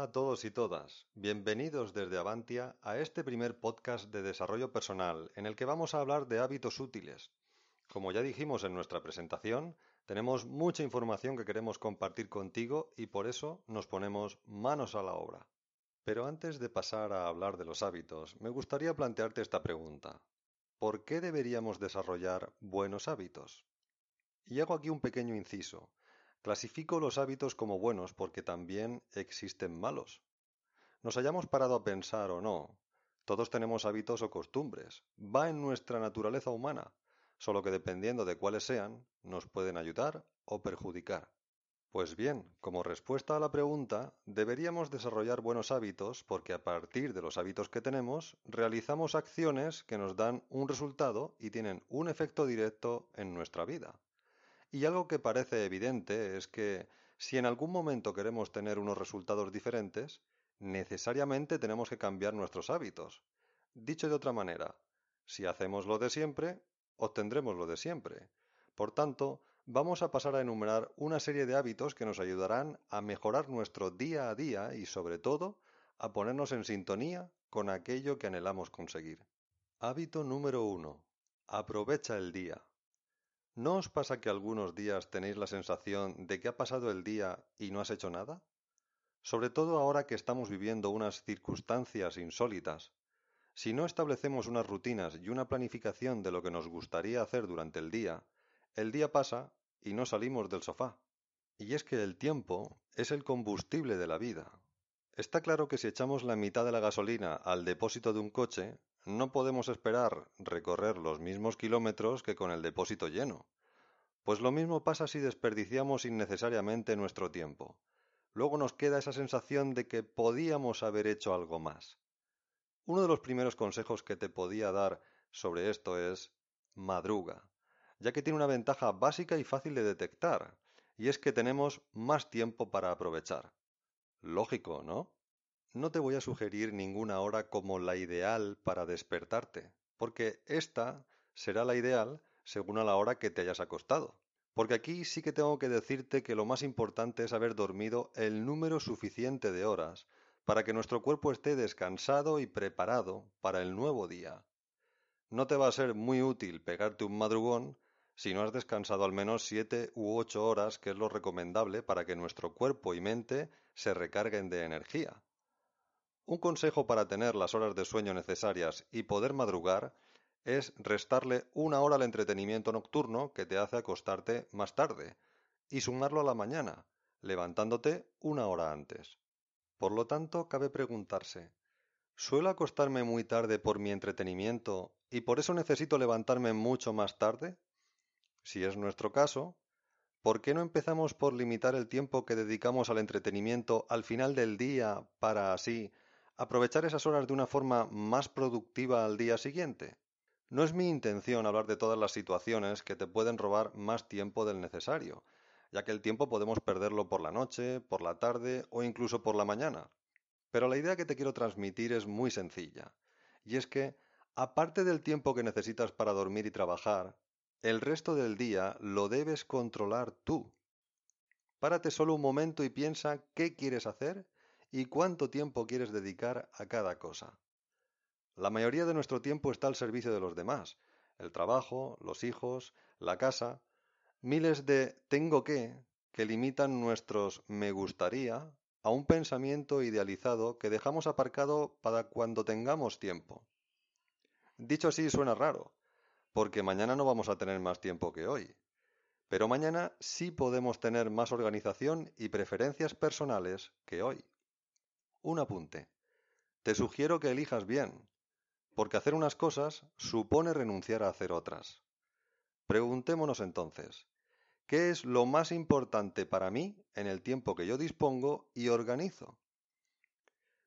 Hola a todos y todas. Bienvenidos desde Avantia a este primer podcast de desarrollo personal en el que vamos a hablar de hábitos útiles. Como ya dijimos en nuestra presentación, tenemos mucha información que queremos compartir contigo y por eso nos ponemos manos a la obra. Pero antes de pasar a hablar de los hábitos, me gustaría plantearte esta pregunta. ¿Por qué deberíamos desarrollar buenos hábitos? Y hago aquí un pequeño inciso. Clasifico los hábitos como buenos porque también existen malos. Nos hayamos parado a pensar o no, todos tenemos hábitos o costumbres. Va en nuestra naturaleza humana, solo que dependiendo de cuáles sean, nos pueden ayudar o perjudicar. Pues bien, como respuesta a la pregunta, deberíamos desarrollar buenos hábitos porque a partir de los hábitos que tenemos, realizamos acciones que nos dan un resultado y tienen un efecto directo en nuestra vida. Y algo que parece evidente es que si en algún momento queremos tener unos resultados diferentes, necesariamente tenemos que cambiar nuestros hábitos. Dicho de otra manera, si hacemos lo de siempre, obtendremos lo de siempre. Por tanto, vamos a pasar a enumerar una serie de hábitos que nos ayudarán a mejorar nuestro día a día y sobre todo a ponernos en sintonía con aquello que anhelamos conseguir. Hábito número 1. Aprovecha el día. ¿No os pasa que algunos días tenéis la sensación de que ha pasado el día y no has hecho nada? Sobre todo ahora que estamos viviendo unas circunstancias insólitas. Si no establecemos unas rutinas y una planificación de lo que nos gustaría hacer durante el día, el día pasa y no salimos del sofá. Y es que el tiempo es el combustible de la vida. Está claro que si echamos la mitad de la gasolina al depósito de un coche, no podemos esperar recorrer los mismos kilómetros que con el depósito lleno. Pues lo mismo pasa si desperdiciamos innecesariamente nuestro tiempo. Luego nos queda esa sensación de que podíamos haber hecho algo más. Uno de los primeros consejos que te podía dar sobre esto es madruga ya que tiene una ventaja básica y fácil de detectar, y es que tenemos más tiempo para aprovechar. Lógico, ¿no? No te voy a sugerir ninguna hora como la ideal para despertarte, porque esta será la ideal según a la hora que te hayas acostado. Porque aquí sí que tengo que decirte que lo más importante es haber dormido el número suficiente de horas para que nuestro cuerpo esté descansado y preparado para el nuevo día. No te va a ser muy útil pegarte un madrugón si no has descansado al menos siete u ocho horas, que es lo recomendable para que nuestro cuerpo y mente se recarguen de energía. Un consejo para tener las horas de sueño necesarias y poder madrugar es restarle una hora al entretenimiento nocturno que te hace acostarte más tarde y sumarlo a la mañana, levantándote una hora antes. Por lo tanto, cabe preguntarse, ¿suelo acostarme muy tarde por mi entretenimiento y por eso necesito levantarme mucho más tarde? Si es nuestro caso, ¿por qué no empezamos por limitar el tiempo que dedicamos al entretenimiento al final del día para así aprovechar esas horas de una forma más productiva al día siguiente? No es mi intención hablar de todas las situaciones que te pueden robar más tiempo del necesario, ya que el tiempo podemos perderlo por la noche, por la tarde o incluso por la mañana. Pero la idea que te quiero transmitir es muy sencilla, y es que, aparte del tiempo que necesitas para dormir y trabajar, el resto del día lo debes controlar tú. Párate solo un momento y piensa qué quieres hacer y cuánto tiempo quieres dedicar a cada cosa. La mayoría de nuestro tiempo está al servicio de los demás, el trabajo, los hijos, la casa, miles de tengo que que limitan nuestros me gustaría a un pensamiento idealizado que dejamos aparcado para cuando tengamos tiempo. Dicho así suena raro, porque mañana no vamos a tener más tiempo que hoy. Pero mañana sí podemos tener más organización y preferencias personales que hoy. Un apunte. Te sugiero que elijas bien, porque hacer unas cosas supone renunciar a hacer otras. Preguntémonos entonces, ¿Qué es lo más importante para mí en el tiempo que yo dispongo y organizo?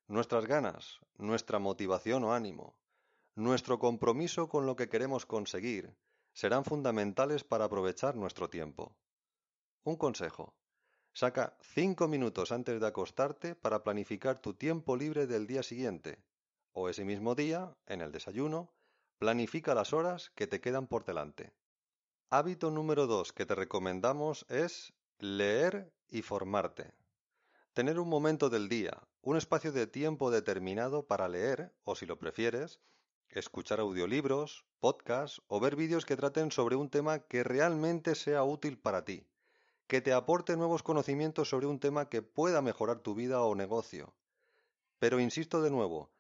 Nuestras ganas, nuestra motivación o ánimo, nuestro compromiso con lo que queremos conseguir serán fundamentales para aprovechar nuestro tiempo. Un consejo. Saca cinco minutos antes de acostarte para planificar tu tiempo libre del día siguiente, o ese mismo día, en el desayuno, planifica las horas que te quedan por delante. Hábito número dos que te recomendamos es leer y formarte. Tener un momento del día, un espacio de tiempo determinado para leer, o si lo prefieres, escuchar audiolibros, podcasts o ver vídeos que traten sobre un tema que realmente sea útil para ti, que te aporte nuevos conocimientos sobre un tema que pueda mejorar tu vida o negocio. Pero insisto de nuevo,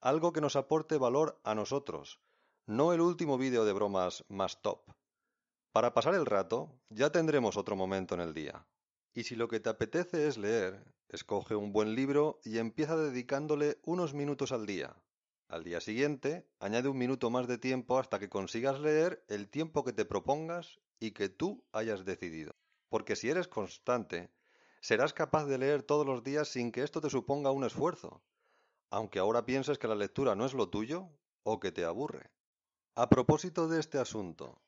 algo que nos aporte valor a nosotros, no el último vídeo de bromas más top. Para pasar el rato, ya tendremos otro momento en el día. Y si lo que te apetece es leer, escoge un buen libro y empieza dedicándole unos minutos al día. Al día siguiente, añade un minuto más de tiempo hasta que consigas leer el tiempo que te propongas y que tú hayas decidido. Porque si eres constante, serás capaz de leer todos los días sin que esto te suponga un esfuerzo, aunque ahora pienses que la lectura no es lo tuyo o que te aburre. A propósito de este asunto,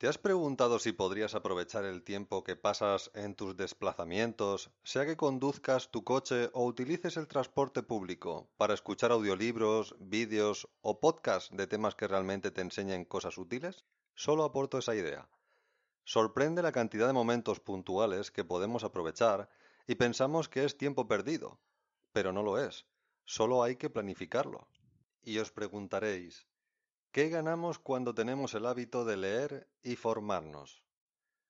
¿Te has preguntado si podrías aprovechar el tiempo que pasas en tus desplazamientos, sea que conduzcas tu coche o utilices el transporte público, para escuchar audiolibros, vídeos o podcasts de temas que realmente te enseñen cosas útiles? Solo aporto esa idea. Sorprende la cantidad de momentos puntuales que podemos aprovechar y pensamos que es tiempo perdido, pero no lo es, solo hay que planificarlo. Y os preguntaréis, ¿Qué ganamos cuando tenemos el hábito de leer y formarnos?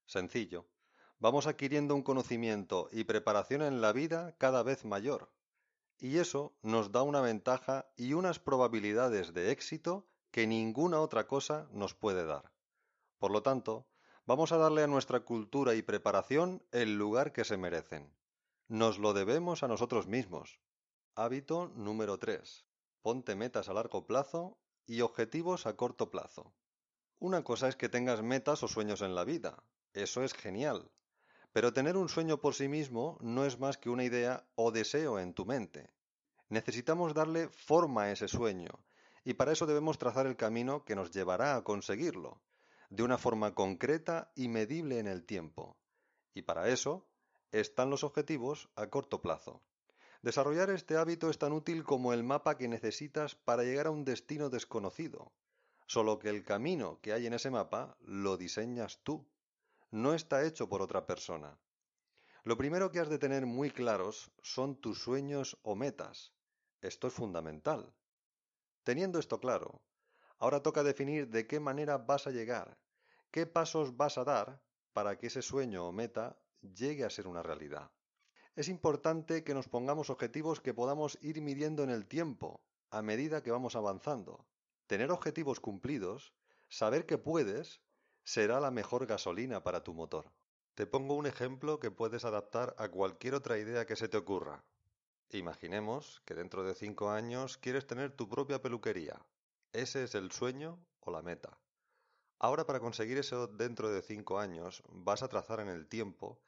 Sencillo. Vamos adquiriendo un conocimiento y preparación en la vida cada vez mayor. Y eso nos da una ventaja y unas probabilidades de éxito que ninguna otra cosa nos puede dar. Por lo tanto, vamos a darle a nuestra cultura y preparación el lugar que se merecen. Nos lo debemos a nosotros mismos. Hábito número 3. Ponte metas a largo plazo y objetivos a corto plazo. Una cosa es que tengas metas o sueños en la vida. Eso es genial. Pero tener un sueño por sí mismo no es más que una idea o deseo en tu mente. Necesitamos darle forma a ese sueño, y para eso debemos trazar el camino que nos llevará a conseguirlo, de una forma concreta y medible en el tiempo. Y para eso están los objetivos a corto plazo. Desarrollar este hábito es tan útil como el mapa que necesitas para llegar a un destino desconocido, solo que el camino que hay en ese mapa lo diseñas tú, no está hecho por otra persona. Lo primero que has de tener muy claros son tus sueños o metas. Esto es fundamental. Teniendo esto claro, ahora toca definir de qué manera vas a llegar, qué pasos vas a dar para que ese sueño o meta llegue a ser una realidad es importante que nos pongamos objetivos que podamos ir midiendo en el tiempo, a medida que vamos avanzando. Tener objetivos cumplidos, saber que puedes, será la mejor gasolina para tu motor. Te pongo un ejemplo que puedes adaptar a cualquier otra idea que se te ocurra. Imaginemos que dentro de cinco años quieres tener tu propia peluquería. Ese es el sueño o la meta. Ahora para conseguir eso dentro de cinco años vas a trazar en el tiempo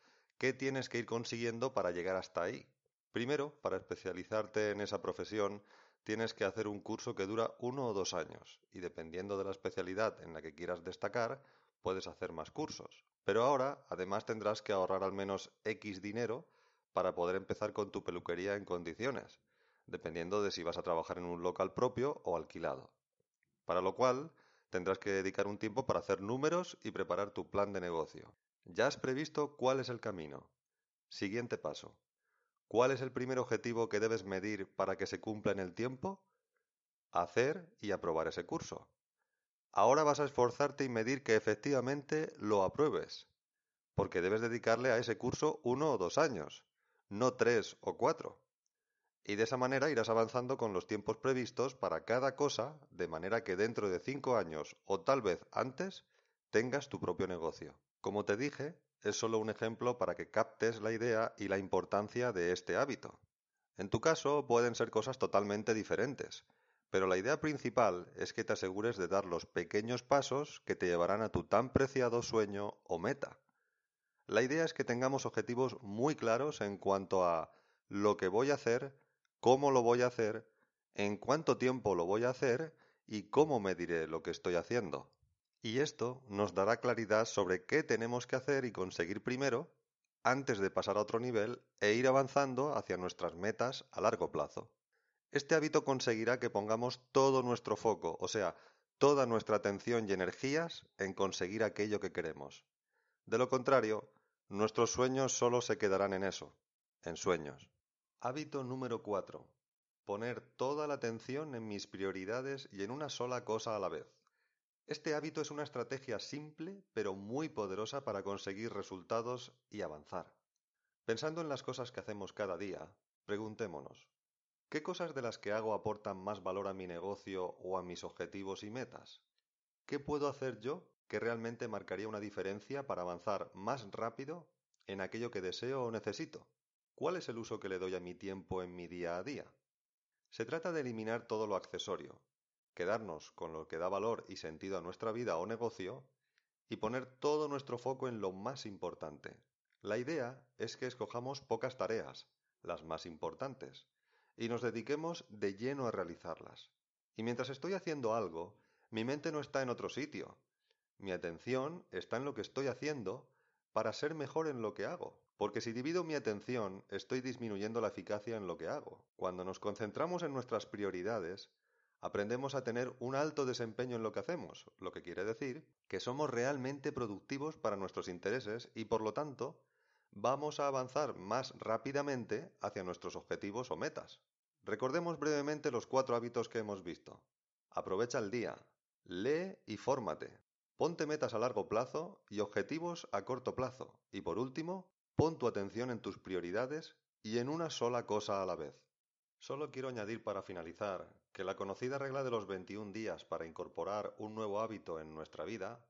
¿Qué tienes que ir consiguiendo para llegar hasta ahí? Primero, para especializarte en esa profesión, tienes que hacer un curso que dura uno o dos años, y dependiendo de la especialidad en la que quieras destacar, puedes hacer más cursos. Pero ahora, además, tendrás que ahorrar al menos X dinero para poder empezar con tu peluquería en condiciones, dependiendo de si vas a trabajar en un local propio o alquilado. Para lo cual, tendrás que dedicar un tiempo para hacer números y preparar tu plan de negocio. Ya has previsto cuál es el camino. Siguiente paso. ¿Cuál es el primer objetivo que debes medir para que se cumpla en el tiempo? Hacer y aprobar ese curso. Ahora vas a esforzarte y medir que efectivamente lo apruebes, porque debes dedicarle a ese curso uno o dos años, no tres o cuatro. Y de esa manera irás avanzando con los tiempos previstos para cada cosa, de manera que dentro de cinco años o tal vez antes tengas tu propio negocio. Como te dije, es solo un ejemplo para que captes la idea y la importancia de este hábito. En tu caso pueden ser cosas totalmente diferentes, pero la idea principal es que te asegures de dar los pequeños pasos que te llevarán a tu tan preciado sueño o meta. La idea es que tengamos objetivos muy claros en cuanto a lo que voy a hacer, cómo lo voy a hacer, en cuánto tiempo lo voy a hacer y cómo mediré lo que estoy haciendo. Y esto nos dará claridad sobre qué tenemos que hacer y conseguir primero antes de pasar a otro nivel e ir avanzando hacia nuestras metas a largo plazo. Este hábito conseguirá que pongamos todo nuestro foco, o sea, toda nuestra atención y energías en conseguir aquello que queremos. De lo contrario, nuestros sueños solo se quedarán en eso, en sueños. Hábito número 4. Poner toda la atención en mis prioridades y en una sola cosa a la vez. Este hábito es una estrategia simple pero muy poderosa para conseguir resultados y avanzar. Pensando en las cosas que hacemos cada día, preguntémonos, ¿qué cosas de las que hago aportan más valor a mi negocio o a mis objetivos y metas? ¿Qué puedo hacer yo que realmente marcaría una diferencia para avanzar más rápido en aquello que deseo o necesito? ¿Cuál es el uso que le doy a mi tiempo en mi día a día? Se trata de eliminar todo lo accesorio, quedarnos con lo que da valor y sentido a nuestra vida o negocio y poner todo nuestro foco en lo más importante. La idea es que escojamos pocas tareas, las más importantes, y nos dediquemos de lleno a realizarlas. Y mientras estoy haciendo algo, mi mente no está en otro sitio. Mi atención está en lo que estoy haciendo para ser mejor en lo que hago. Porque si divido mi atención, estoy disminuyendo la eficacia en lo que hago. Cuando nos concentramos en nuestras prioridades, aprendemos a tener un alto desempeño en lo que hacemos, lo que quiere decir que somos realmente productivos para nuestros intereses y por lo tanto vamos a avanzar más rápidamente hacia nuestros objetivos o metas. Recordemos brevemente los cuatro hábitos que hemos visto. Aprovecha el día, lee y fórmate, ponte metas a largo plazo y objetivos a corto plazo y por último, pon tu atención en tus prioridades y en una sola cosa a la vez. Solo quiero añadir para finalizar que la conocida regla de los 21 días para incorporar un nuevo hábito en nuestra vida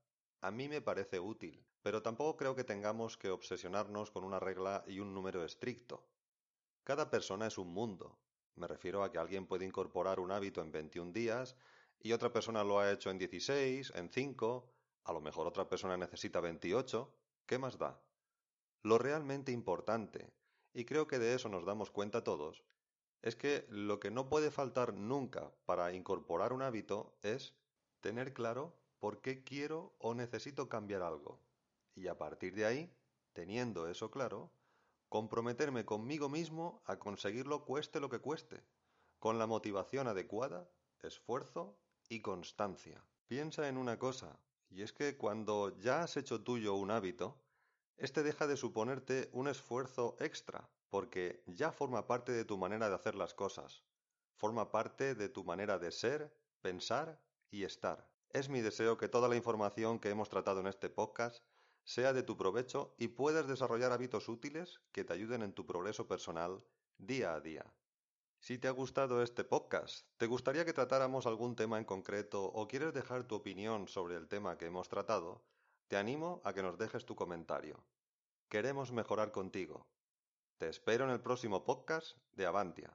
a mí me parece útil, pero tampoco creo que tengamos que obsesionarnos con una regla y un número estricto. Cada persona es un mundo. Me refiero a que alguien puede incorporar un hábito en 21 días y otra persona lo ha hecho en 16, en 5, a lo mejor otra persona necesita 28. ¿Qué más da? Lo realmente importante, y creo que de eso nos damos cuenta todos, es que lo que no puede faltar nunca para incorporar un hábito es tener claro por qué quiero o necesito cambiar algo. Y a partir de ahí, teniendo eso claro, comprometerme conmigo mismo a conseguirlo cueste lo que cueste, con la motivación adecuada, esfuerzo y constancia. Piensa en una cosa, y es que cuando ya has hecho tuyo un hábito, este deja de suponerte un esfuerzo extra, porque ya forma parte de tu manera de hacer las cosas, forma parte de tu manera de ser, pensar y estar. Es mi deseo que toda la información que hemos tratado en este podcast sea de tu provecho y puedas desarrollar hábitos útiles que te ayuden en tu progreso personal día a día. Si te ha gustado este podcast, te gustaría que tratáramos algún tema en concreto o quieres dejar tu opinión sobre el tema que hemos tratado, te animo a que nos dejes tu comentario. Queremos mejorar contigo. Te espero en el próximo podcast de Avantia.